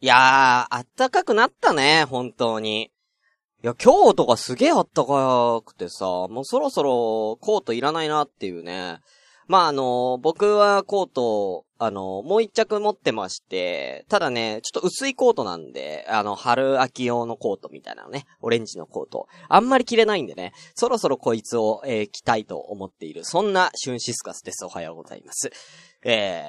いやー、あったかくなったね、本当に。いや、今日とかすげえあったかくてさ、もうそろそろコートいらないなっていうね。まあ、あの、僕はコート、あの、もう一着持ってまして、ただね、ちょっと薄いコートなんで、あの、春秋用のコートみたいなのね、オレンジのコート。あんまり着れないんでね、そろそろこいつを、えー、着たいと思っている。そんなシュンシスカスです。おはようございます。え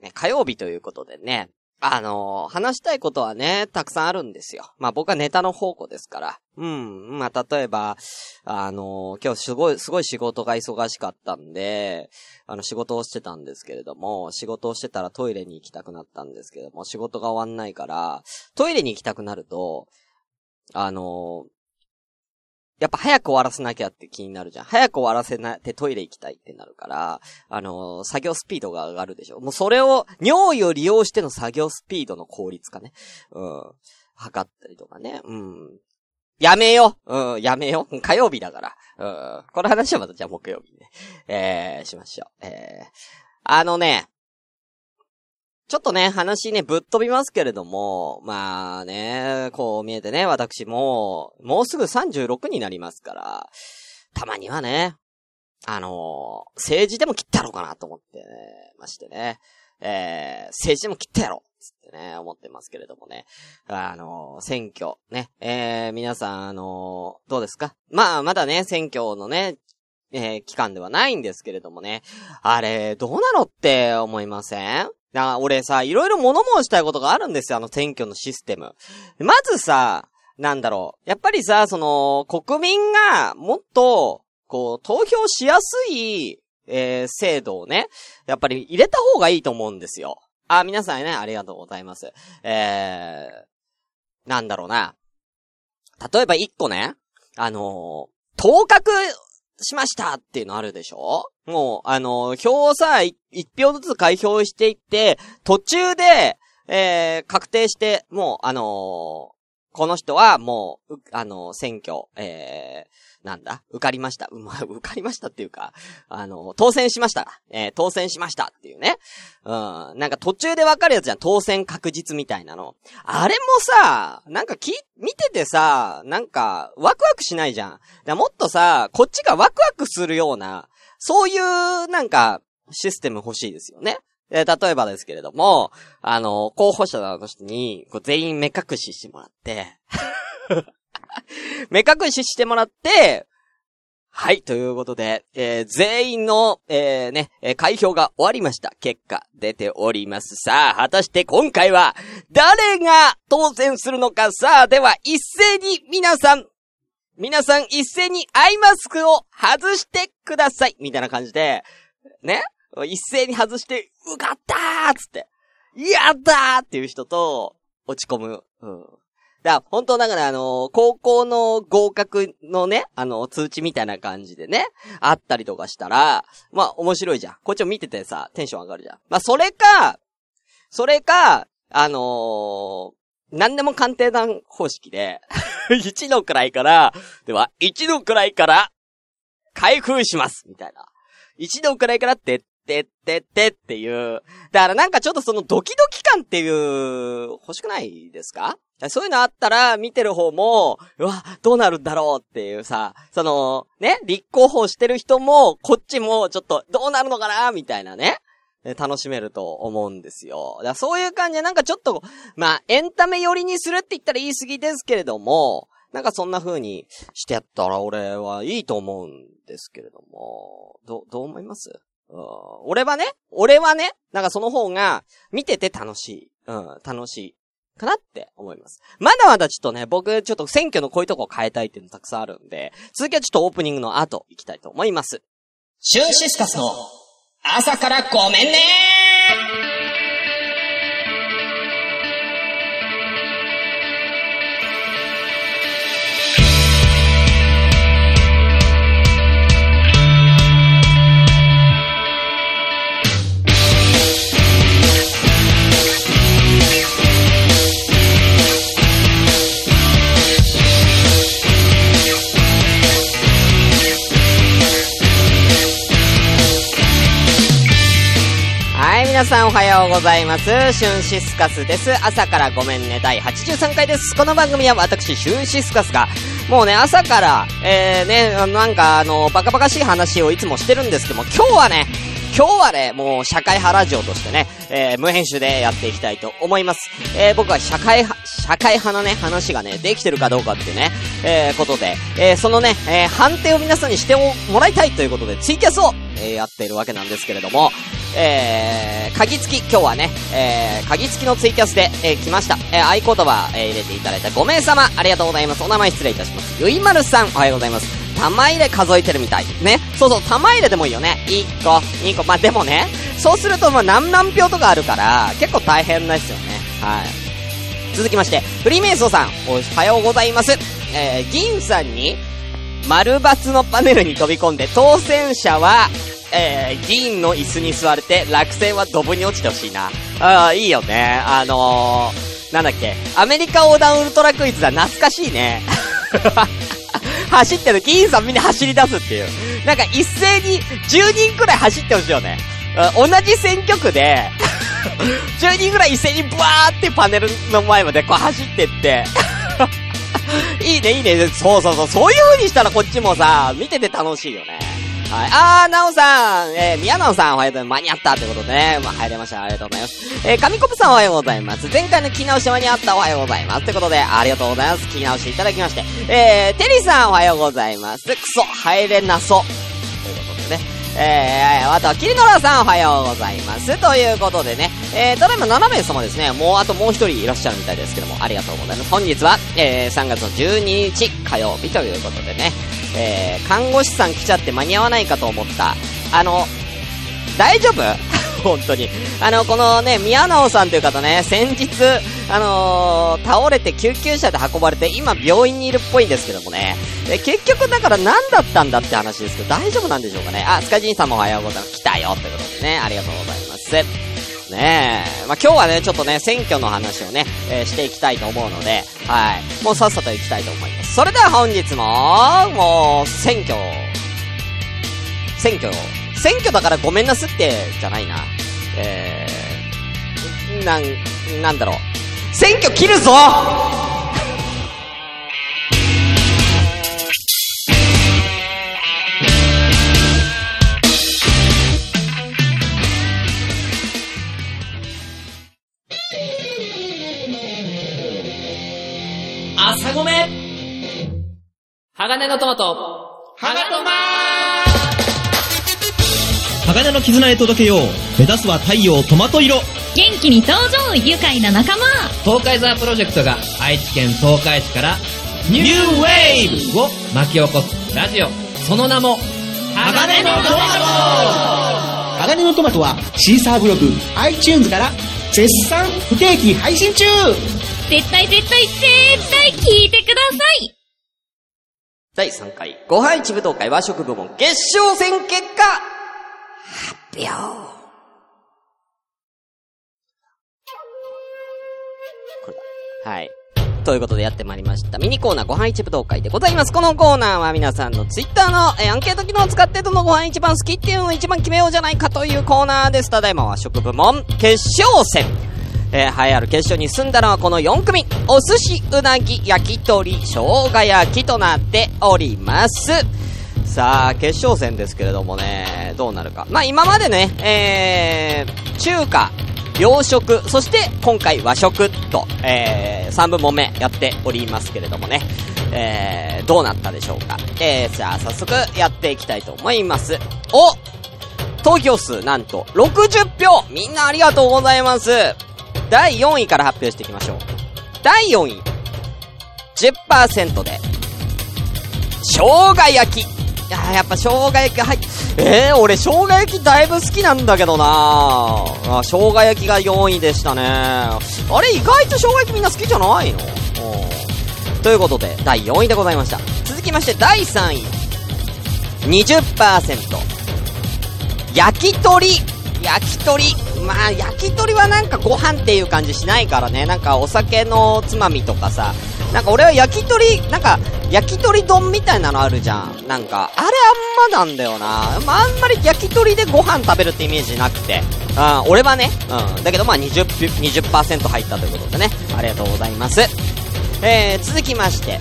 ー、ね、火曜日ということでね、あのー、話したいことはね、たくさんあるんですよ。まあ僕はネタの宝庫ですから。うん。まあ例えば、あのー、今日すごい、すごい仕事が忙しかったんで、あの仕事をしてたんですけれども、仕事をしてたらトイレに行きたくなったんですけども、仕事が終わんないから、トイレに行きたくなると、あのー、やっぱ早く終わらせなきゃって気になるじゃん。早く終わらせなってトイレ行きたいってなるから、あのー、作業スピードが上がるでしょ。もうそれを、尿意を利用しての作業スピードの効率化ね。うん。測ったりとかね。うん。やめようん、やめよ 火曜日だから。うん。この話はまたじゃあ木曜日ね。えー、しましょう。えー、あのね、ちょっとね、話ね、ぶっ飛びますけれども、まあね、こう見えてね、私も、もうすぐ36になりますから、たまにはね、あのー、政治でも切ってやろうかなと思ってね、ましてね、えー、政治でも切ってやろうつってね、思ってますけれどもね。あのー、選挙、ね、えー、皆さん、あのー、どうですか？まあ、まだね、選挙のね、えー、期間ではないんですけれどもね。あれ、どうなのって思いません？だ俺さ、いろいろ物申したいことがあるんですよ、あの選挙のシステム。まずさ、なんだろう。やっぱりさ、その、国民がもっと、こう、投票しやすい、えー、制度をね、やっぱり入れた方がいいと思うんですよ。あ、皆さんね、ありがとうございます。えー、なんだろうな。例えば一個ね、あのー、当確しましたっていうのあるでしょ？もう、あの、票をさ、一票ずつ開票していって、途中で、えー、確定して、もう、あのー、この人はもう、うあのー、選挙、えー、なんだ？受かりました。うま、受かりましたっていうか、あの、当選しました。えー、当選しましたっていうね。うん。なんか途中でわかるやつじゃん。当選確実みたいなの。あれもさ、なんかき、見ててさ、なんか、ワクワクしないじゃん。だもっとさ、こっちがワクワクするような、そういう、なんか、システム欲しいですよね。え例えばですけれども、あの、候補者の人に、こう全員目隠ししてもらって、目隠ししてもらって、はい、ということで、えー、全員の、えー、ね、え、開票が終わりました。結果、出ております。さあ、果たして今回は、誰が当選するのか。さあ、では、一斉に皆さん、皆さん一斉にアイマスクを外してください。みたいな感じで、ね？一斉に外して、受かったーつって、やったーっていう人と、落ち込む。うん。だから本当だからあの、高校の合格のね、あの、通知みたいな感じでね、あったりとかしたら、まあ、面白いじゃん。こっちを見ててさ、テンション上がるじゃん。まあ、それか、それか、あのー、何でも鑑定団方式で1の位から、では、1の位から、開封しますみたいな。1の位からってってってってっていう。だからなんかちょっとそのドキドキ感っていう、欲しくないですか？そういうのあったら、見てる方も、うわ、どうなるんだろうっていうさ、その、ね、立候補してる人も、こっちも、ちょっと、どうなるのかな？みたいなね。楽しめると思うんですよ。だそういう感じで、なんかちょっと、まあ、エンタメ寄りにするって言ったら言い過ぎですけれども、なんかそんな風にしてやったら俺はいいと思うんですけれども、ど、どう思います？俺はね、俺はね、なんかその方が見てて楽しい。うん、楽しい。かなって思います。まだまだちょっとね、僕ちょっと選挙のこういうとこ変えたいっていうのたくさんあるんで、続きはちょっとオープニングの後行きたいと思います。シュンシスカスの朝からごめんね。皆さんおはようございます。シュンシスカスです。朝からごめんね、第83回です。この番組は私、シュンシスカスが、もうね、朝から、えー、ね、なんか、あの、バカバカしい話をいつもしてるんですけども、今日はね、今日はね、もう社会派ラジオとしてね、えー、無編集でやっていきたいと思います。えー、僕は社会派、社会派のね、話がね、できてるかどうかっていうね、えー、ことで、えー、そのね、えー、判定を皆さんにしてもらいたいということで、ツイキャスを、えー、やっているわけなんですけれども、えー、鍵付き、今日はね、えー、鍵付きのツイキャスで、えー、来ました。えー、合言葉、えー、入れていただいた5名様、ありがとうございます。お名前失礼いたします。ゆいまるさん、おはようございます。玉入れ数えてるみたい。ね。そうそう、玉入れでもいいよね。1個、2個。まあ、でもね、そうすると、ま、何何票とかあるから、結構大変ですよね。はい。続きまして、フリーメイソーさん、おはようございます。えー、銀さんに、丸抜のパネルに飛び込んで、当選者は、えー、銀の椅子に座れて、落選はドブに落ちてほしいな。ああ、いいよね。あのー、なんだっけ、アメリカ横断ウルトラクイズだ、懐かしいね。走ってる、議員さんみんな走り出すっていう。なんか一斉に10人くらい走ってほしいよね。同じ選挙区で、10人くらい一斉にブワーってパネルの前までこう走ってって、いいね、いいね。そうそうそう。そういう風にしたらこっちもさ、見てて楽しいよね。はい。あー、なおさん、えー、宮直さんおはようございます。間に合ったってことでね。まあ、入れました。ありがとうございます。えー、神コプさんおはようございます。前回の聞き直し間に合ったおはようございます。ってことで、ありがとうございます。聞き直していただきまして。えー、テリーさんおはようございます。クソ、入れなそう。ということでね。えー、あとは、キリノラさんおはようございます。ということでね、えー、ただいま7名様ですね、もうあともう一人いらっしゃるみたいですけども、ありがとうございます。本日は、えー、3月の12日火曜日ということでね、えー、看護師さん来ちゃって間に合わないかと思った。あの、大丈夫？本当に。あの、このね、宮直さんという方ね、先日、あのー、倒れて救急車で運ばれて、今病院にいるっぽいんですけどもね。え、結局だから何だったんだって話ですけど、大丈夫なんでしょうかね。あ、スカジンさんもおはようございます。来たよってことでね、ありがとうございます。ねえ。まあ、今日はね、ちょっとね、選挙の話をね、えー、していきたいと思うので、はい。もうさっさと行きたいと思います。それでは本日も、もう、選挙、選挙、選挙だからごめんなすって、じゃないな。えー、なん、なんだろう。選挙切るぞ鋼のトマト、ハガトマ鋼の絆へ届けよう。目指すは太陽トマト色。元気に登場愉快な仲間。東海ザープロジェクトが愛知県東海市からニューウェーブを巻き起こすラジオ。その名も、鋼のトマ鋼のトマトはシーサーブログ、iTunes から絶賛不定期配信中。絶対絶対絶対聞いてください第3回、ご飯一武道会和食部門決勝戦結果発表。はい。ということでやってまいりました。ミニコーナーご飯一武道会でございます。このコーナーは皆さんのツイッターの、えーアンケート機能を使ってどのご飯一番好きっていうのを一番決めようじゃないかというコーナーです。ただいま和食部門決勝戦。えー、栄えある決勝に進んだのはこの4組。お寿司、うなぎ、焼き鳥、生姜焼きとなっております。さあ、決勝戦ですけれどもね、どうなるか。まあ今までね、えー、中華、洋食、そして今回和食と、えー、3部門目やっておりますけれどもね、えー、どうなったでしょうか。えー、じゃあ早速やっていきたいと思います。お投票数なんと60票みんなありがとうございます第4位から発表していきましょう。第4位、10%で、生姜焼き。いややっぱ生姜焼き入っ、えー、俺生姜焼きだいぶ好きなんだけどなあ生姜焼きが4位でしたね。あれ意外と生姜焼きみんな好きじゃないの？ということで、第4位でございました。続きまして、第3位。20%。焼き鳥焼き鳥まあ、焼き鳥はなんかご飯っていう感じしないからね。なんかお酒のつまみとかさ、なんか俺は焼き鳥、なんか、焼き鳥丼みたいなのあるじゃん。なんか、あれあんまなんだよな。まあ、あんまり焼き鳥でご飯食べるってイメージなくて。うん、俺はね。うん。だけどまあ20、20%入ったということでね。ありがとうございます。えー、続きまして。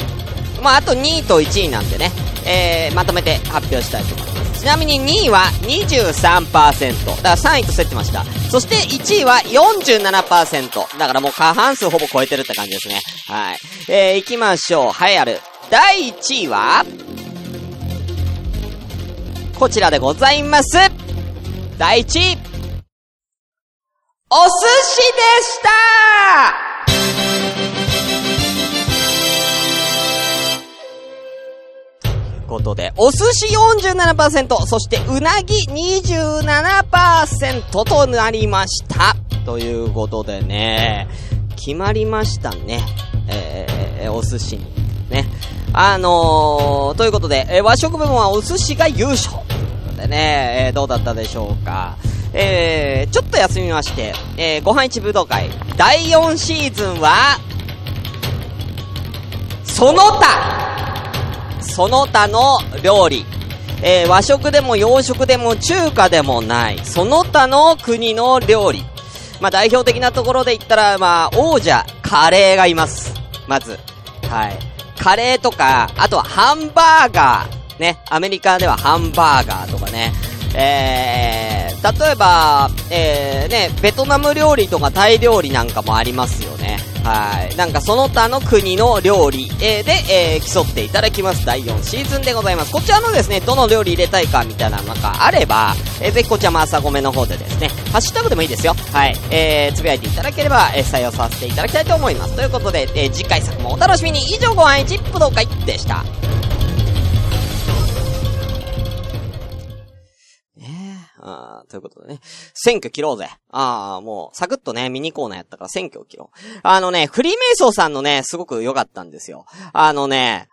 まあ、あと2位と1位なんでね。えー、まとめて発表したいと思います。ちなみに2位は23%。だから3位と競ってました。そして1位は47%。だからもう過半数ほぼ超えてるって感じですね。はい。えー、行きましょう。はい、ある。第1位は、こちらでございます。第1位。お寿司でしたことで、お寿司47%、そしてうなぎ27%となりました。ということでね、決まりましたね。えー、お寿司に。ね。あのー、ということで、えー、和食部門はお寿司が優勝。でね、えー、どうだったでしょうか。えー、ちょっと休みまして、えー、ご飯一武道会、第4シーズンは、その他その他の料理。えー、和食でも洋食でも中華でもない、その他の国の料理。まあ、代表的なところで言ったら、まあ、王者、カレーがいます。まず。はい。カレーとか、あとはハンバーガー。ね。アメリカではハンバーガーとかね。えー、例えば、えー、ね、ベトナム料理とかタイ料理なんかもありますよ。はい。なんかその他の国の料理、え、で、えー、競っていただきます。第4シーズンでございます。こちらのですね、どの料理入れたいかみたいなのがあれば、えー、ぜひこちらも朝ごめの方でですね、ハッシュタグでもいいですよ。はい。えー、つぶやいていただければ、えー、採用させていただきたいと思います。ということで、えー、次回作もお楽しみに。以上ご飯一武道会でした。あということでね。選挙切ろうぜ。ああ、もう、サクッとね、ミニコーナーやったから選挙を切ろう。あのね、フリーメイソーさんのね、すごく良かったんですよ。あのね、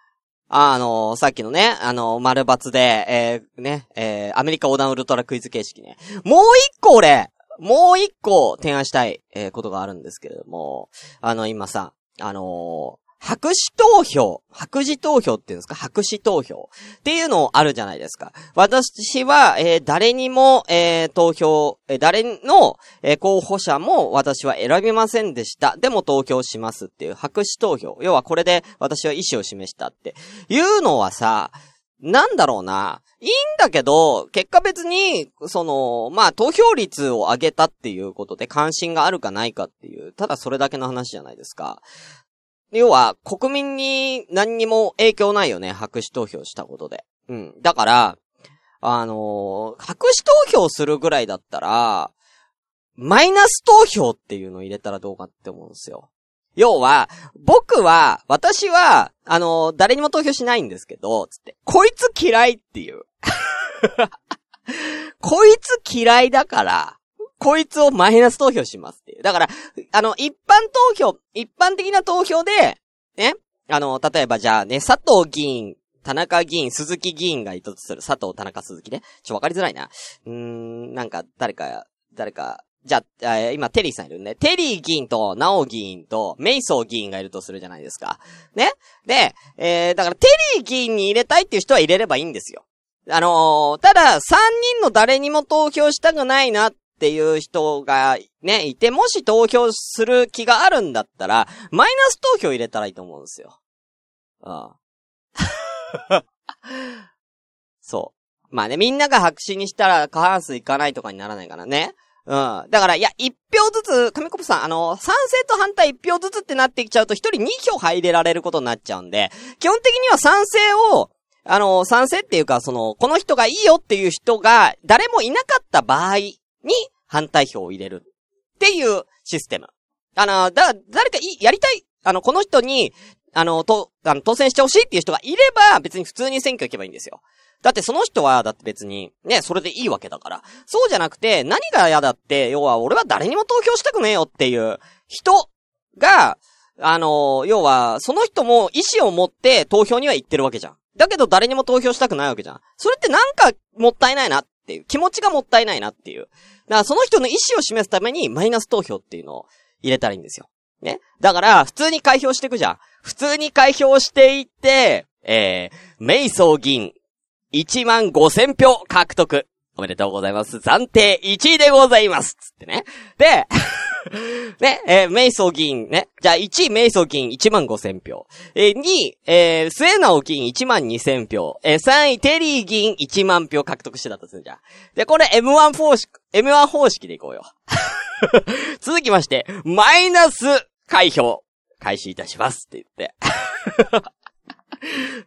あの、さっきのね、あの、丸抜で、えー、ね、えー、アメリカ横断ウルトラクイズ形式ね。もう一個俺、もう一個提案したい、えー、ことがあるんですけれども、あの、今さ、あの白紙投票、白紙投票っていうんですか？白紙投票っていうのあるじゃないですか。私は、えー、誰にも、えー、投票、えー、誰の、え候補者も私は選びませんでした。でも投票しますっていう白紙投票。要はこれで私は意思を示したっていうのはさ、なんだろうな。いいんだけど、結果別に、その、まあ、投票率を上げたっていうことで関心があるかないかっていう、ただそれだけの話じゃないですか。要は、国民に何にも影響ないよね、白紙投票したことで。うん。だから、あのー、白紙投票するぐらいだったら、マイナス投票っていうのを入れたらどうかって思うんですよ。要は、僕は、私は、あのー、誰にも投票しないんですけど、つって、こいつ嫌いっていう。こいつ嫌いだから、こいつをマイナス投票しますっていう。だから、あの、一般投票、一般的な投票で、ね、あの、例えばじゃあね、佐藤議員、田中議員、鈴木議員がいたとする。佐藤、田中、鈴木ね。ちょ、わかりづらいな。うーん、なんか、誰か、誰か、じゃあ、今、テリーさんいるね。テリー議員と、ナオ議員と、メイソー議員がいるとするじゃないですか。ねで、えー、だから、テリー議員に入れたいっていう人は入れればいいんですよ。あのー、ただ、3人の誰にも投票したくないなっっていう人がね、いて、もし投票する気があるんだったら、マイナス投票入れたらいいと思うんですよ。ああ。そう。まあね、みんなが白紙にしたら過半数いかないとかにならないからね。うん。だから、いや、一票ずつ、神コップさん、あの、賛成と反対一票ずつってなってきちゃうと、一人二票入れられることになっちゃうんで、基本的には賛成を、あの、賛成っていうか、その、この人がいいよっていう人が、誰もいなかった場合に反対票を入れるっていうシステム。あの、だ、誰かい、やりたい、あの、この人に、あの、と、あの、当選してほしいっていう人がいれば、別に普通に選挙行けばいいんですよ。だってその人は、だって別に、ね、それでいいわけだから。そうじゃなくて、何が嫌だって、要は俺は誰にも投票したくねえよっていう人が、あの、要は、その人も意思を持って投票には行ってるわけじゃん。だけど誰にも投票したくないわけじゃん。それってなんかもったいないなっっていう。気持ちがもったいないなっていう。だからその人の意思を示すためにマイナス投票っていうのを入れたらいいんですよ。ね？だから、普通に開票していくじゃん。普通に開票していって、えー、メイソー銀、1万5千票獲得。おめでとうございます。暫定1位でございます。つってね。で、ね、えーメイソー銀、ね。じゃあ1位メイソー銀1万5千票。えー、2位、えー、末直銀1万2千票。えー、3位テリー銀1万票獲得してたとするじゃん。で、これ M1 方式、M1 方式でいこうよ。続きまして、マイナス開票、開始いたしますって言って。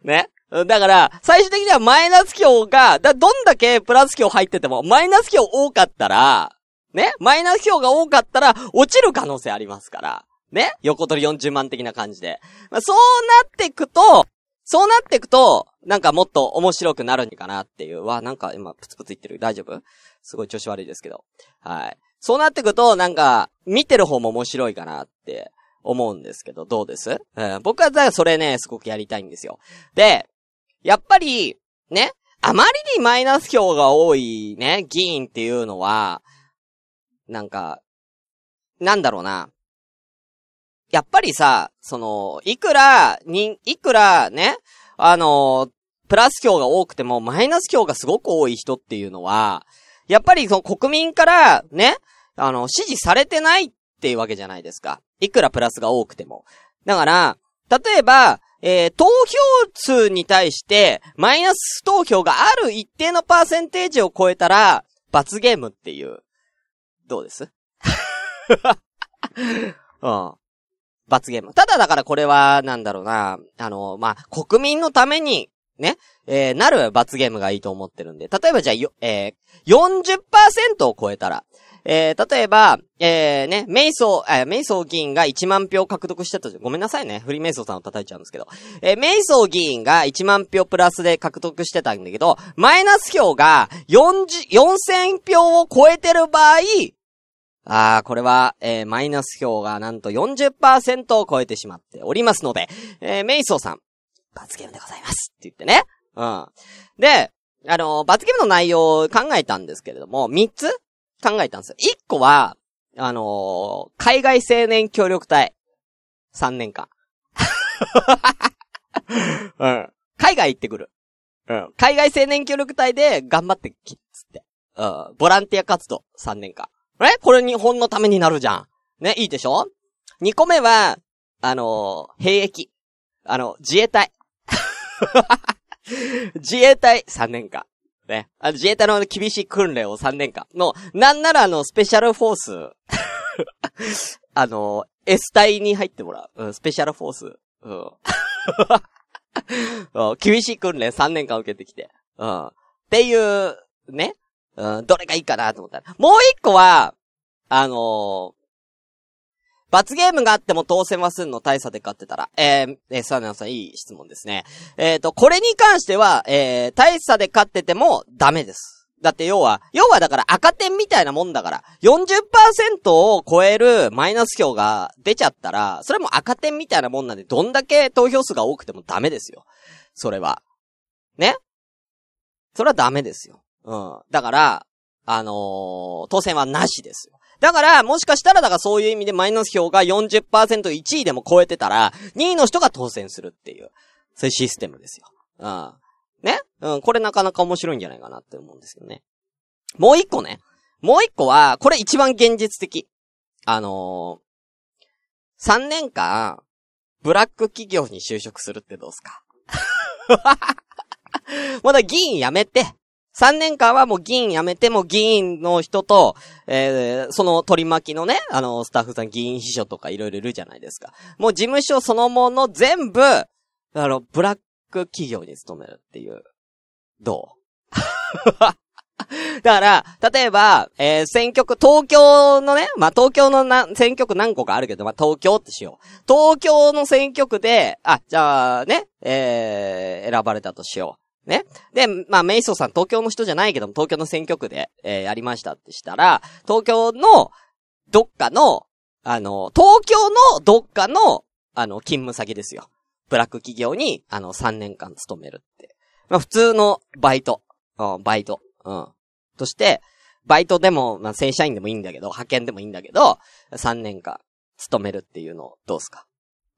ね。だから、最終的にはマイナス票が、だ、どんだけプラス票入ってても、マイナス票多かったら、ね？マイナス票が多かったら、落ちる可能性ありますから。ね？横取り40万的な感じで。まあ、そうなってくと、そうなってくと、なんかもっと面白くなるんかなっていう。わ、なんか今、プツプツ言ってる。大丈夫？すごい調子悪いですけど。はい。そうなってくと、なんか、見てる方も面白いかなって思うんですけど、どうです？うん、僕は、だからそれね、すごくやりたいんですよ。で、やっぱり、ね、あまりにマイナス票が多いね、議員っていうのは、なんか、なんだろうな。やっぱりさ、その、いくら、に、いくらね、あの、プラス票が多くても、マイナス票がすごく多い人っていうのは、やっぱりその国民から、ね、あの、支持されてないっていうわけじゃないですか。いくらプラスが多くても。だから、例えば、えー投票数に対して、マイナス投票がある一定のパーセンテージを超えたら、罰ゲームっていう。どうです？うん。罰ゲーム。ただだからこれは、なんだろうな、あの、まあ、国民のために、ね、えーなる罰ゲームがいいと思ってるんで。例えばじゃあ、よ、えー、40%を超えたら、えー、例えば、えー、ね、メイソー、えー、メイソー議員が1万票獲得してたごめんなさいね。フリーメイソーさんを叩いちゃうんですけど。えー、メイソー議員が1万票プラスで獲得してたんだけど、マイナス票が40、4000票を超えてる場合、あー、これは、えー、マイナス票がなんと40%を超えてしまっておりますので、えー、メイソーさん、罰ゲームでございますって言ってね。うん。で、あの罰ゲームの内容を考えたんですけれども、3つ考えたんですよ。1個は、あのー海外青年協力隊。3年間。うん。海外行ってくる。うん。海外青年協力隊で頑張ってき、つって。うん。ボランティア活動、3年間。え？これ日本のためになるじゃん。ね、いいでしょ ?2 個目は、あのー兵役。あの、自衛隊。自衛隊3年間。ね。あの自衛隊の厳しい訓練を3年間の、なんならあの、スペシャルフォース。あの、S 隊に入ってもらう。うん、スペシャルフォース。うん。厳しい訓練3年間受けてきて。うん。っていう、ね。うん、どれがいいかなと思ったら。もう一個は、あの罰ゲームがあっても当選はすんの大差で勝ってたら。えー、えー、サーナさんいい質問ですね。えっ、と、これに関しては、えー、大差で勝っててもダメです。だって要は、要はだから赤点みたいなもんだから、40%を超えるマイナス票が出ちゃったら、それも赤点みたいなもんなんで、どんだけ投票数が多くてもダメですよ。それは。ね？それはダメですよ。うん。だから、あのー当選はなしですよ。だから、もしかしたら、だからそういう意味でマイナス票が40%、1位でも超えてたら、2位の人が当選するっていう、そういうシステムですよ。うん。ね？うん、これなかなか面白いんじゃないかなって思うんですけどね。もう一個ね。もう一個は、これ一番現実的。あのー、3年間、ブラック企業に就職するってどうすか？まだ議員辞めて、3年間はもう議員辞めて、も議員の人と、えー、その取り巻きのね、あの、スタッフさん、議員秘書とかいろいろいるじゃないですか。もう事務所そのもの全部、あの、ブラック企業に勤めるっていう。どう？だから、例えば、えー選挙区、東京のね、まあ、東京のな、選挙区何個かあるけど、まあ、東京ってしよう。東京の選挙区で、あ、じゃあね、えー選ばれたとしよう。ね。で、まあ、メイソーさん東京の人じゃないけども、東京の選挙区で、えーやりましたってしたら、東京の、どっかの、あの、東京のどっかの、あの、勤務先ですよ。ブラック企業に、あの、3年間勤めるって。まあ、普通のバイト。うん、バイト。うん。として、バイトでも、まあ、正社員でもいいんだけど、派遣でもいいんだけど、3年間務めるっていうのを、どうすか？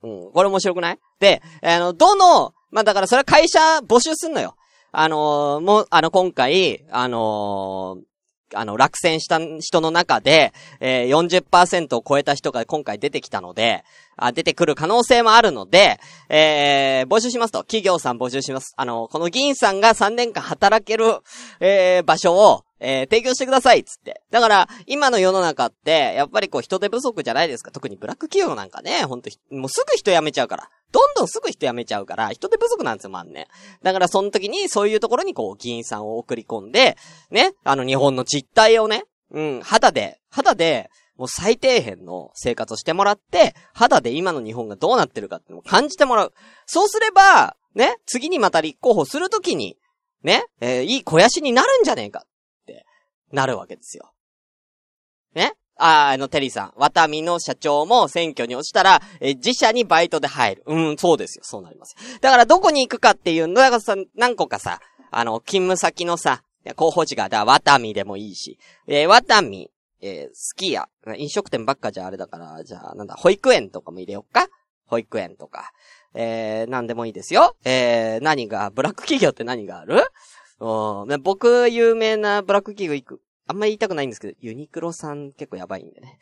うん。これ面白くない？で、あの、どの、まあ、だからそれは会社募集すんのよ。あのーもう、あの、今回、あのーあの、落選した人の中で、えー、40%を超えた人が今回出てきたので、あ、出てくる可能性もあるので、えー、募集しますと、企業さん募集します。あの、この議員さんが3年間働ける、えー、場所を、えー、提供してくださいっ、つって。だから、今の世の中って、やっぱりこう人手不足じゃないですか。特にブラック企業なんかね、ほんと、もうすぐ人辞めちゃうから。どんどんすぐ人辞めちゃうから、人手不足なんですよ、まんね。だからその時にそういうところにこう議員さんを送り込んで、ね、あの日本の実態をね、うん、肌で、肌で、もう最低限の生活をしてもらって、肌で今の日本がどうなってるかっていうのを感じてもらう。そうすれば、ね、次にまた立候補するときに、ね、えーいい肥やしになるんじゃねえか、なるわけですよ。ね？ああの、テリーさん、ワタミの社長も選挙に落ちたら、え自社にバイトで入る。うん、そうですよ。そうなります。だからどこに行くかっていうの、だかさ、何個かさ、あの、勤務先のさ、候補地が、だからワタミでもいいし、えーワタミ、えースキヤ、飲食店ばっかじゃあれだから、じゃあ、なんだ、保育園とかも入れよっか？保育園とか。えー、なんでもいいですよ。えー、何が、ブラック企業って何がある？うん僕、有名なブラック企業行く。あんまり言いたくないんですけど、ユニクロさん結構やばいんでね。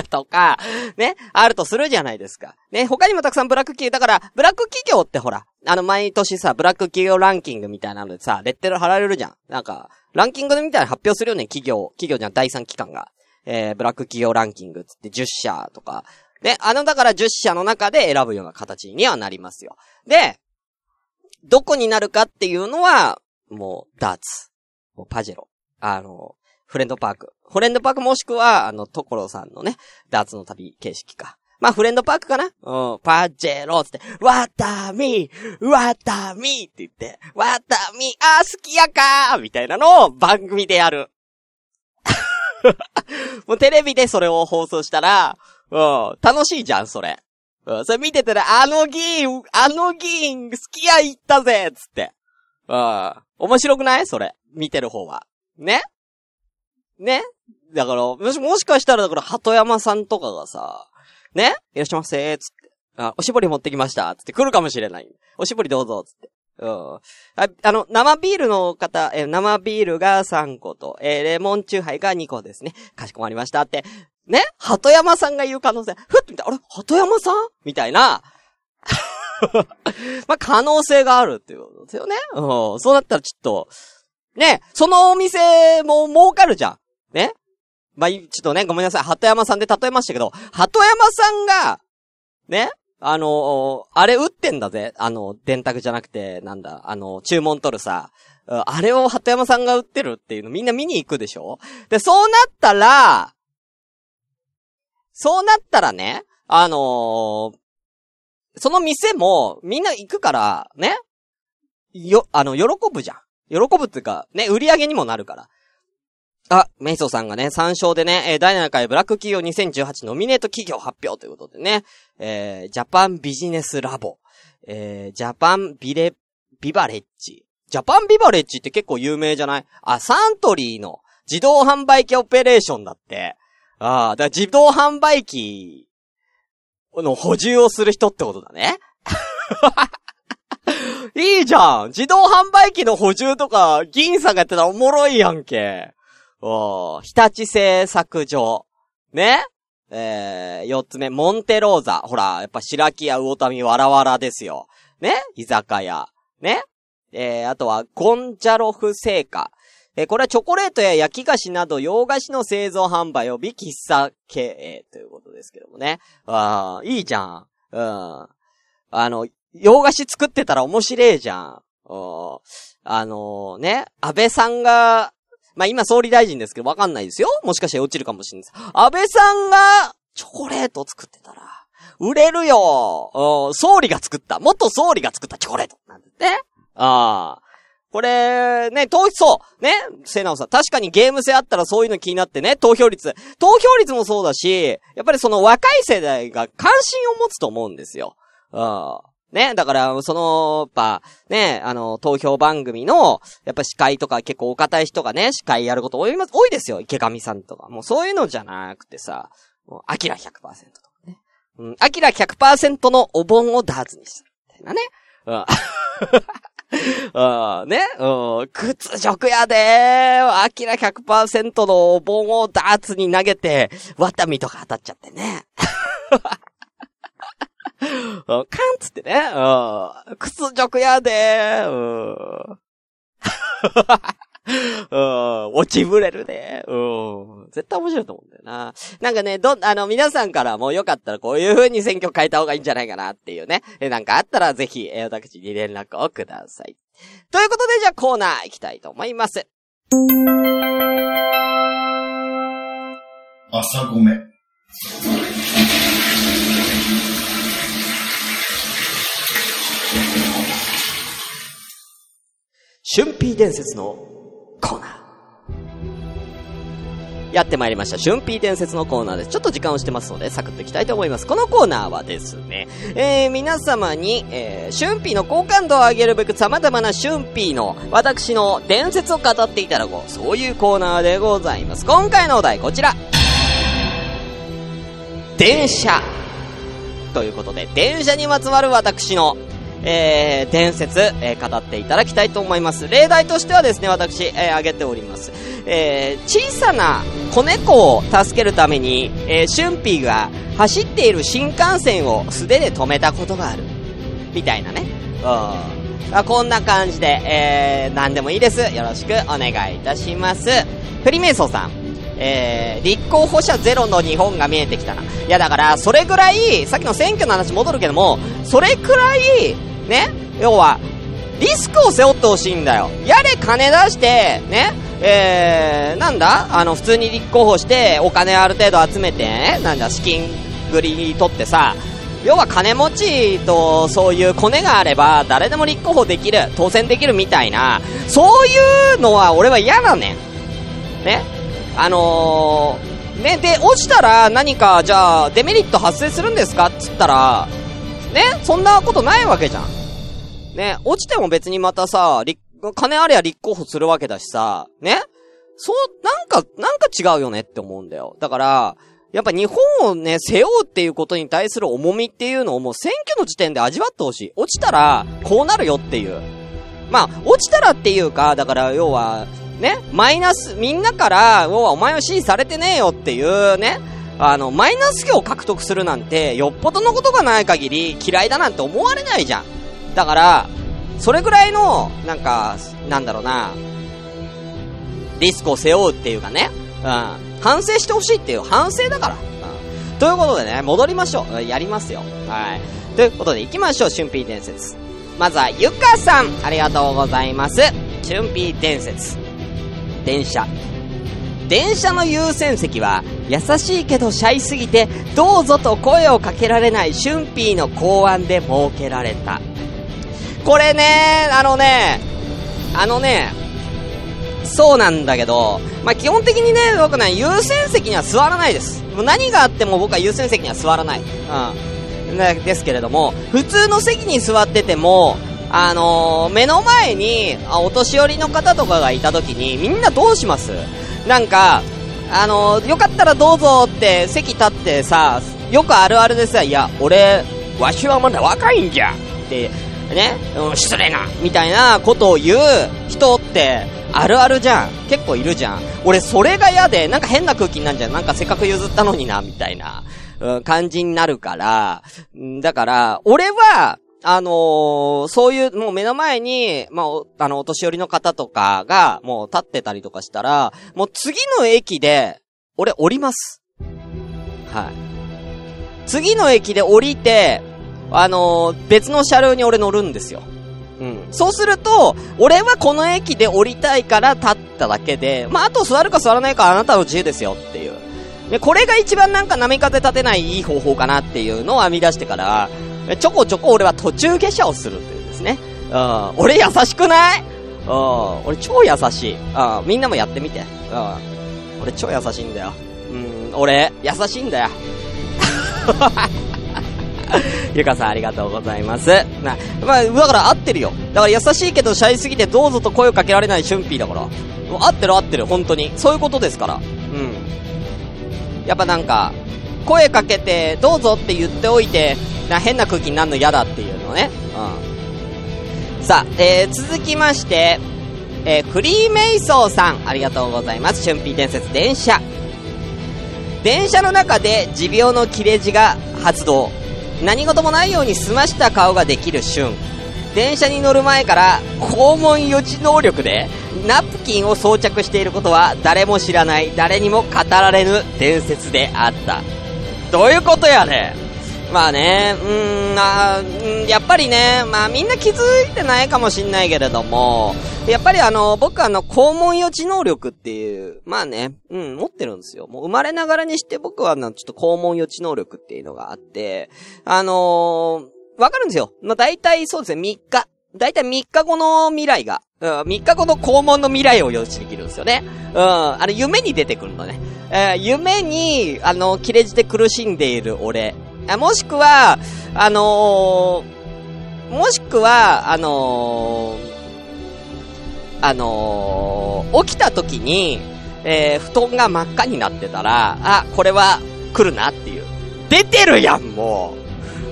とか、ね、あるとするじゃないですか。ね、他にもたくさんブラック企業、だから、ブラック企業ってほら、あの、毎年さ、ブラック企業ランキングみたいなのでさ、レッテル貼られるじゃん。なんか、ランキングでみたいな発表するよね、企業、企業じゃん、第三機関が。えー、ブラック企業ランキングつって10社とか。で、あの、だから10社の中で選ぶような形にはなりますよ。で、どこになるかっていうのは、もう、ダーツ。もう、パジェロ。あの、フレンドパーク。フレンドパークもしくは、あの、トコロさんのね、ダーツの旅形式か。まあ、フレンドパークかな？うん、パジェロつって、わたみわたみって言って、わたみあ好きやかーみたいなのを番組でやる。もうテレビでそれを放送したら、うん、楽しいじゃん、それ。それ見てたら、あの議員、あの議員、好きや行ったぜつって。うん、面白くない？それ。見てる方は。ね？ね？だから、もし、もしかしたら、だから、鳩山さんとかがさ、ねいらっしゃいませーつって。あ、おしぼり持ってきましたつって来るかもしれない。おしぼりどうぞつって。あ、あの、生ビールの方、え生ビールが3個と、えレモンチューハイが2個ですね。かしこまりましたって。ね？鳩山さんが言う可能性。ふっと見た、あれ？鳩山さん？みたいな。まあ、可能性があるっていうことですよね。うん。そうなったらちょっと、ね、そのお店も儲かるじゃん。ね？まあ、ちょっとね、ごめんなさい。鳩山さんで例えましたけど、鳩山さんが、ね？あのあれ打ってんだぜ。あの、電卓じゃなくて、なんだ、あの、注文取るさ。あれを鳩山さんが売ってるっていうのみんな見に行くでしょ？で、そうなったら、そうなったらね、あのーその店もみんな行くから、ね？よ、あの、喜ぶじゃん。喜ぶっていうか、ね、売り上げにもなるから。あ、メイソーさんがね、参照でね、えー第7回ブラック企業2018ノミネート企業発表ということでね、えージャパンビジネスラボ、えージャパンビレ、ビバレッジ。ジャパンビバレッジって結構有名じゃない？あ、サントリーの自動販売機オペレーションだって。ああ、だから自動販売機の補充をする人ってことだね。いいじゃん自動販売機の補充とか、議員さんがやってたらおもろいやんけ。おー日立製作所。ね？えー、四つ目、モンテローザ。ほら、やっぱ白木屋魚民わらわらですよ。ね？居酒屋。ね？えー、あとは、ゴンジャロフ製菓。えーこれはチョコレートや焼き菓子など洋菓子の製造販売及び喫茶経営ということですけどもね。ああ、いいじゃん。うん。あの、洋菓子作ってたら面白いじゃん。うんあのね、安倍さんが、まあ、今総理大臣ですけどわかんないですよ。もしかして落ちるかもしれないです。安倍さんが、チョコレート作ってたら、売れるよ。総理が作った。元総理が作ったチョコレート。なんですね。ああ。これ、ね、投そう。ね、セナオさん。確かにゲーム性あったらそういうの気になってね、投票率。投票率もそうだし、やっぱりその若い世代が関心を持つと思うんですよ。うん。ね、だから、その、やっぱ、ね、あの、投票番組の、やっぱ司会とか結構お堅い人がね、司会やること多い、多いですよ。池上さんとか。もうそういうのじゃなくてさ、もうアキラ100%とかね。うん、アキラ100%のお盆をダーツにした。みたいなね。うん。うん、ね、うん、屈辱やでー。アキラ100%のお盆をダーツに投げて、ワタミとか当たっちゃってね。うんカンつってね、うん、屈辱やで。うん。うん、落ちぶれるね。うん。絶対面白いと思うんだよな。なんかね、ど、あの、皆さんからもよかったらこういう風に選挙変えた方がいいんじゃないかなっていうね。え、なんかあったらぜひ、え、私に連絡をください。ということで、じゃあコーナー行きたいと思います。朝ごめ。春ピー伝説のコーナー。やってまいりました。春ピー伝説のコーナーです。ちょっと時間をしてますので、サクッといきたいと思います。このコーナーはですね、えー、皆様に、えー、春ピーの好感度を上げるべく様々な春ピーの、私の伝説を語っていただこう。そういうコーナーでございます。今回のお題、こちら。電車。ということで、電車にまつわる私の、えー、伝説、えー、語っていただきたいと思います。例題としてはですね、私、えー、挙げております。えー、小さな子猫を助けるために、えー、シュンピーが走っている新幹線を素手で止めたことがある。みたいなね。うん。あこんな感じで、えー、何でもいいです。よろしくお願いいたします。フリメイソーさん。えー、立候補者ゼロの日本が見えてきたな。いやだから、それぐらい、さっきの選挙の話戻るけども、それくらい、ね、要は、リスクを背負ってほしいんだよ。やれ金出して、ね、えー、なんだ？あの、普通に立候補して、お金ある程度集めて、なんだ、資金繰り取ってさ、要は金持ちとそういうコネがあれば、誰でも立候補できる、当選できるみたいな、そういうのは俺は嫌だね。ね。あのー、ね、で、落ちたら何か、じゃあ、デメリット発生するんですか？っつったら、ね、そんなことないわけじゃん。ね、落ちても別にまたさ、金あれや立候補するわけだしさ、ね？そう、なんか、なんか違うよねって思うんだよ。だから、やっぱ日本をね、背負うっていうことに対する重みっていうのをもう選挙の時点で味わってほしい。落ちたら、こうなるよっていう。まあ、落ちたらっていうか、だから要は、ね、マイナス、みんなから、要はお前は支持されてねえよっていうね、あの、マイナス票を獲得するなんて、よっぽどのことがない限り嫌いだなんて思われないじゃん。だから、それぐらいの、なんか、なんだろうな、リスクを背負うっていうかね、うん、反省してほしいっていう反省だから。うん。ということでね、戻りましょう。やりますよ。はい。ということで行きましょう、春ピー伝説。まずは、ゆかさん、ありがとうございます。春ピー伝説。電車。電車の優先席は、優しいけどシャイすぎて、どうぞと声をかけられない春ピーの考案で設けられた。これね、あのね、あのね、そうなんだけど、まあ、基本的にね、僕ね、優先席には座らないです。もう何があっても僕は優先席には座らない。うん。ですけれども、普通の席に座ってても、あのー、目の前に、あ、お年寄りの方とかがいた時に、みんなどうします？なんか、あのー、よかったらどうぞって席立ってさ、よくあるあるでさ、いや、俺、わしはまだ若いんじゃって、ね、うん、失礼な、みたいなことを言う人って、あるあるじゃん。結構いるじゃん。俺、それが嫌で、なんか変な空気になるじゃん。なんかせっかく譲ったのにな、みたいな、うん、感じになるから、だから、俺は、あのーそういう、もう目の前に、まあ、あの、お年寄りの方とかが、もう立ってたりとかしたら、もう次の駅で、俺降ります。はい。次の駅で降りて、あのー別の車両に俺乗るんですよ。うん。そうすると、俺はこの駅で降りたいから立っただけで、まあ、あと座るか座らないかはあなたの自由ですよっていう。で、これが一番なんか波風立てないいい方法かなっていうのを編み出してから、えちょこちょこ俺は途中下車をするっていうですね。うん。俺優しくない？うん。俺超優しい。うん。みんなもやってみて。うん。俺超優しいんだよ。うん。俺、優しいんだよ。ゆかさんありがとうございます。な、まあ、だから合ってるよ。だから優しいけどシャイすぎてどうぞと声をかけられない春ピーだから。合ってる合ってる、本当に。そういうことですから。うん。やっぱなんか、声かけて、どうぞって言っておいて、な、変な空気になるの嫌だっていうのね。うん。さあ、えー、続きまして、えー、フリーメイソーさん、ありがとうございます。春辟伝説電車。電車の中で持病の切れ字が発動。何事もないように済ました顔ができる瞬。電車に乗る前から肛門予知能力でナプキンを装着していることは誰も知らない、誰にも語られぬ伝説であった。どういうことやねんまあね、うーん、あーうんやっぱりね、まあみんな気づいてないかもしんないけれども、やっぱりあの、僕あの、肛門予知能力っていう、まあね、うん、持ってるんですよ。もう生まれながらにして僕はあの、ちょっと肛門予知能力っていうのがあって、あのーわかるんですよ。まあ大体そうですね、3日。大体3日後の未来が、うん、3日後の肛門の未来を予知できるんですよね。うん、あの、夢に出てくるのね。えー夢に、あの、切れ字で苦しんでいる俺。あもしくは、あのーもしくは、あのーあのー起きた時に、えー布団が真っ赤になってたら、あ、これは来るなっていう。出てるやん、も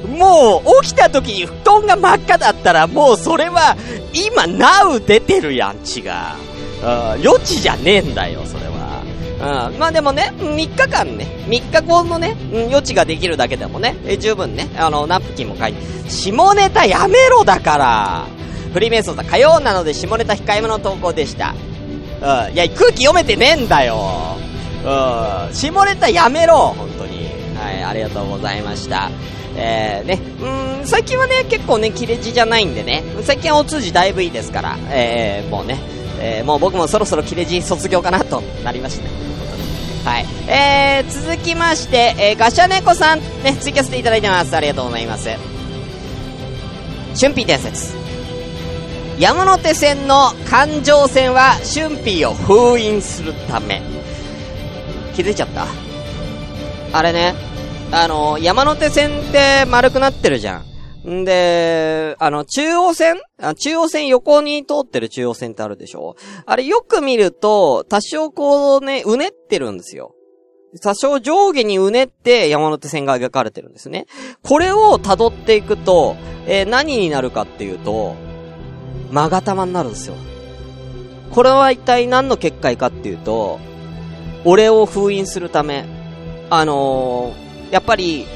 う。もう、起きた時に布団が真っ赤だったら、もうそれは、今、なう出てるやん、血が。う、余地じゃねえんだよ、それは。うん、まあでもね、3日間ね、3日後のね、うん余地ができるだけでもね、十分ね、あの、ナプキンも書いて、下ネタやめろだから。フリーメイソーさん、火曜なので下ネタ控えめの投稿でした。うん、いや、空気読めてねえんだよ。うん、下ネタやめろ、本当に。はい、ありがとうございました。えー、ね、うん、最近はね、結構ね、切れ字じゃないんでね、最近はお通じだいぶいいですから、えー、もうね、えー、もう僕もそろそろ切れ字卒業かなとなりましたね。はい。えー、続きまして、えー、ガシャネコさん、ね、ツイキャスでいただいてます。ありがとうございます。春辟伝説。山手線の環状線は春辟を封印するため。気づいちゃった？あれね、あの、山手線って丸くなってるじゃん。んで、あの、中央線？あ中央線横に通ってる中央線ってあるでしょ？あれよく見ると、多少こうね、うねってるんですよ。多少上下にうねって山手線が描かれてるんですね。これを辿っていくと、えー何になるかっていうと、マガタマになるんですよ。これは一体何の結界かっていうと、俺を封印するため、あのー、やっぱり、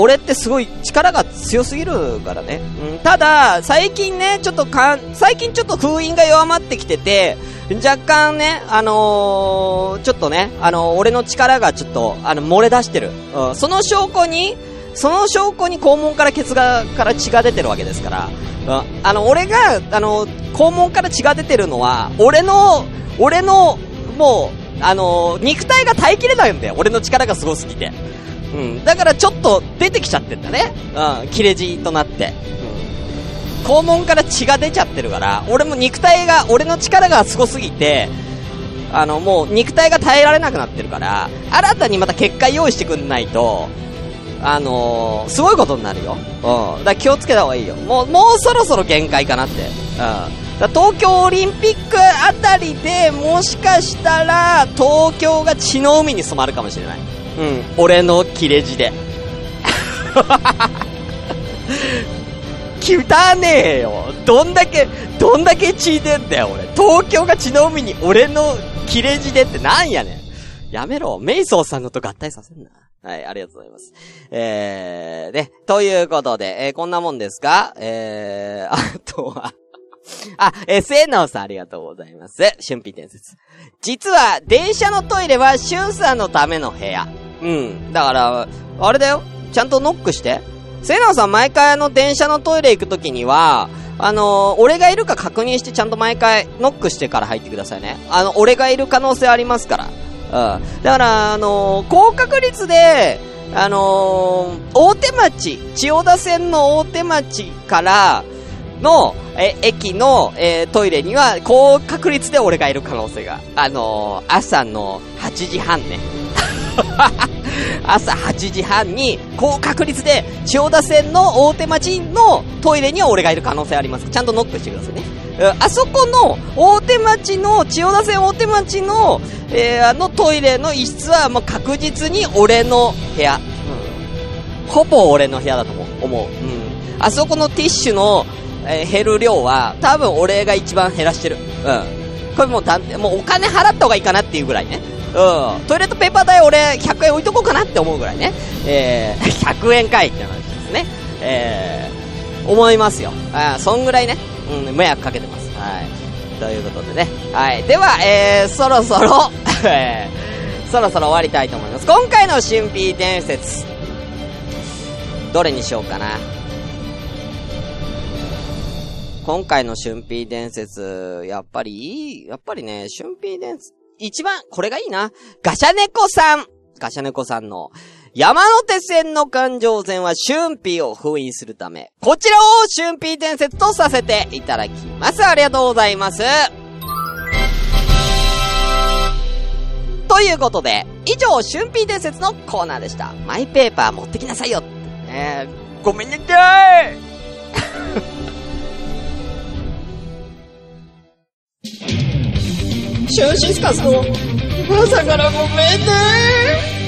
俺ってすごい力が強すぎるからね。うん、ただ、最近ね、ちょっとかん、最近ちょっと封印が弱まってきてて、若干ね、あのー、ちょっとね、あのー俺の力がちょっと、あの、漏れ出してる。うん、その証拠に、その証拠に肛門からケツが、から血が出てるわけですから、うん、あの、俺が、あの、肛門から血が出てるのは、俺の、俺の、もう、あの、肉体が耐えきれないんだよ。俺の力がすごすぎて。うん。だからちょっと出てきちゃってんだね。うん。切れ字となって。うん。肛門から血が出ちゃってるから、俺も肉体が、俺の力がすごすぎて、あの、もう肉体が耐えられなくなってるから、新たにまた結界用意してくんないと、あのー、すごいことになるよ。うん。だから気をつけた方がいいよ。もう、もうそろそろ限界かなって。うん。だ東京オリンピックあたりで、もしかしたら、東京が血の海に染まるかもしれない。うん。俺の切れ字で。汚ねえよ。どんだけ、どんだけ血出んだよ、俺。東京が血の海に俺の切れ字でってなんやねん。やめろ。メイソーさんのと合体させんな。はい、ありがとうございます。えー、ね、ということで、えー、こんなもんですか？えー、あとは、あ、え、せなおさんありがとうございます。春辟伝説。実は、電車のトイレは、しゅんさんのための部屋。うん。だから、あれだよ。ちゃんとノックして。せいなおさん毎回あの、電車のトイレ行くときには、あのー俺がいるか確認してちゃんと毎回ノックしてから入ってくださいね。あの、俺がいる可能性ありますから。うん。だから、あのー高確率で、あのー大手町、千代田線の大手町からの、え、駅の、えートイレには、高確率で俺がいる可能性が。あのー朝の8時半ね。朝8時半に、高確率で、千代田線の大手町のトイレには俺がいる可能性あります。ちゃんとノックしてくださいね。あそこの大手町の、千代田線大手町の、えーあのトイレの一室はもう確実に俺の部屋。うん。ほぼ俺の部屋だと思う。思う。うん。あそこのティッシュの、えー減る量は、多分俺が一番減らしてる。うん。これもう断定、もうお金払った方がいいかなっていうぐらいね。うん。トイレットペーパー代俺100円置いとこうかなって思うぐらいね。えー、100円かいって話ですね。えー、思いますよ。あそんぐらいね。うん、迷惑かけてます。はい。ということでね。はい。では、えー、そろそろ、えー、そろそろ終わりたいと思います。今回の神秘伝説。どれにしようかな。今回の春辟伝説、やっぱりいい、やっぱりね、春辟伝説、一番、これがいいな。ガシャネコさんガシャネコさんの、山手線の環状線は春辟を封印するため、こちらを春辟伝説とさせていただきます。ありがとうございます。ということで、以上、春辟伝説のコーナーでした。マイペーパー持ってきなさいよ。えー、ごめんなさいシューシスカスの朝からごめんね。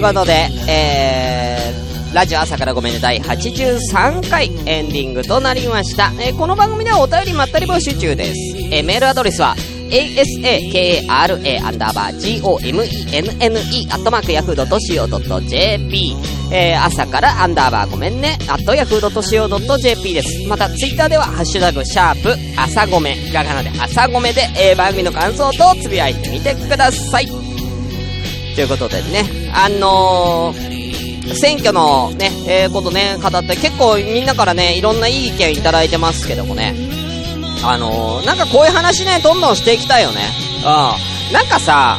い、ということで、えー、ラジオ朝からごめんね第83回エンディングとなりました。えーこの番組ではお便りまったり募集中です。えーメールアドレスは、asakara アンダーバー gomenne アットマークヤフー .co.jp えー、朝からアンダーバーごめんね、アットヤフー .co.jp です。また、ツイッターでは、ハッシュタグ、シャープ、朝ごめ、ひらがなで朝ごめで、えー、番組の感想とつぶやいてみてください。ということでね、あのー、選挙のね、えー、ことね、語って結構みんなからね、いろんないい意見いただいてますけどもね、あのー、なんかこういう話ね、どんどんしていきたいよね。うん。なんかさ、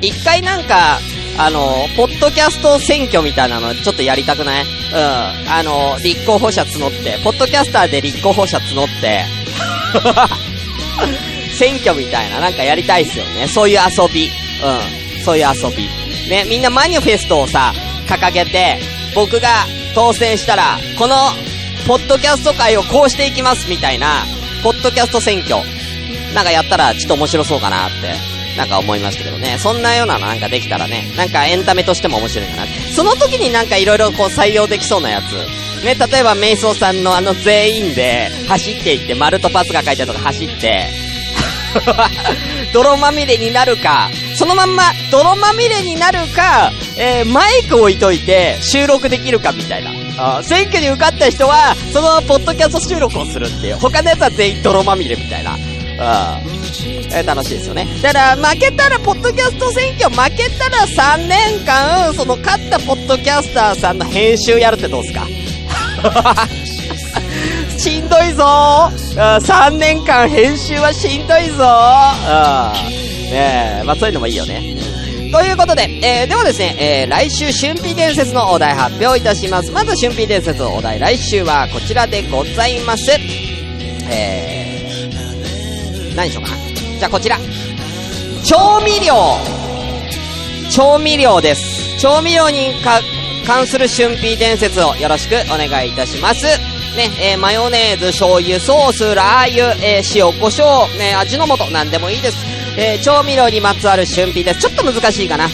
一回なんか、あのー、ポッドキャスト選挙みたいなのちょっとやりたくない？うん。あのー、立候補者募って、ポッドキャスターで立候補者募って、選挙みたいななんかやりたいっすよね。そういう遊び。うん。そういう遊び。ね、みんなマニフェストをさ、掲げて、僕が当選したら、この、ポッドキャスト界をこうしていきますみたいな、ポッドキャスト選挙。なんかやったらちょっと面白そうかなって、なんか思いますけどね。そんなようなのなんかできたらね、なんかエンタメとしても面白いかなって。その時になんか色々こう採用できそうなやつ。ね、例えばメイソーさんのあの全員で走っていって、丸とパスが書いてあるとこ走って、泥まみれになるか、そのまんま泥まみれになるか、えー、マイク置いといて収録できるかみたいな。あ選挙に受かった人は、そのポッドキャスト収録をするっていう。他のやつは全員泥まみれみたいな。あえ楽しいですよね。だから、負けたら、ポッドキャスト選挙負けたら3年間、その勝ったポッドキャスターさんの編集やるってどうすか？しんどいぞー3年間編集はしんどいぞーねえ、まあそういうのもいいよね。ということで、えー、ではですね、えー、来週春辟伝説のお題発表いたします。まず春辟伝説のお題、来週はこちらでございます。えー、何にしようかな。じゃあこちら。調味料調味料です。調味料にか関する春辟伝説をよろしくお願いいたします。ね、えーマヨネーズ、醤油、ソース、ラー油、えー塩、胡椒、ね、味の素、なんでもいいです。えー調味料にまつわる春辟です。ちょっと難しいかな。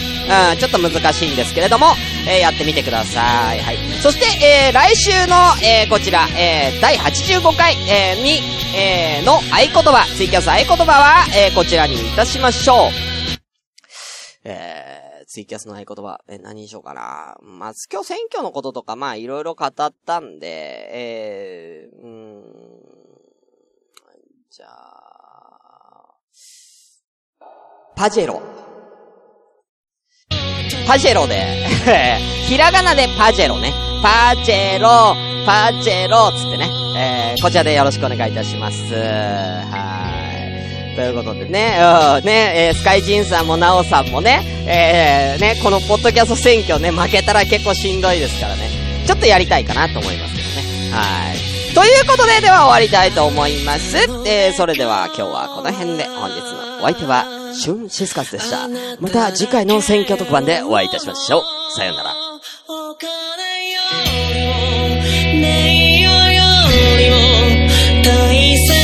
うん、ちょっと難しいんですけれども、えーやってみてください。はい。そして、えー来週の、えーこちら、えー第85回、えーに、えーの合言葉、ツイキャス合言葉は、えーこちらにいたしましょう。えー、ツイキャスの合言葉、え何にしようかな。まあ、今日選挙のこととか、まあ、いろいろ語ったんで、えー、うーん、じゃあ、パジェロ。パジェロで、ひらがなでパジェロね。パジェロ、パジェロ、つってね。えー、こちらでよろしくお願いいたします。はい。ということでね、うん、ね、えー、スカイジンさんもナオさんもね、えー、ね、このポッドキャスト選挙ね、負けたら結構しんどいですからね、ちょっとやりたいかなと思いますけどね。はい。ということで、では終わりたいと思います。えー、それでは今日はこの辺で本日のお相手は、シュンシスカスでした。また次回の選挙特番でお会いいたしましょう。さようなら。よよりも大切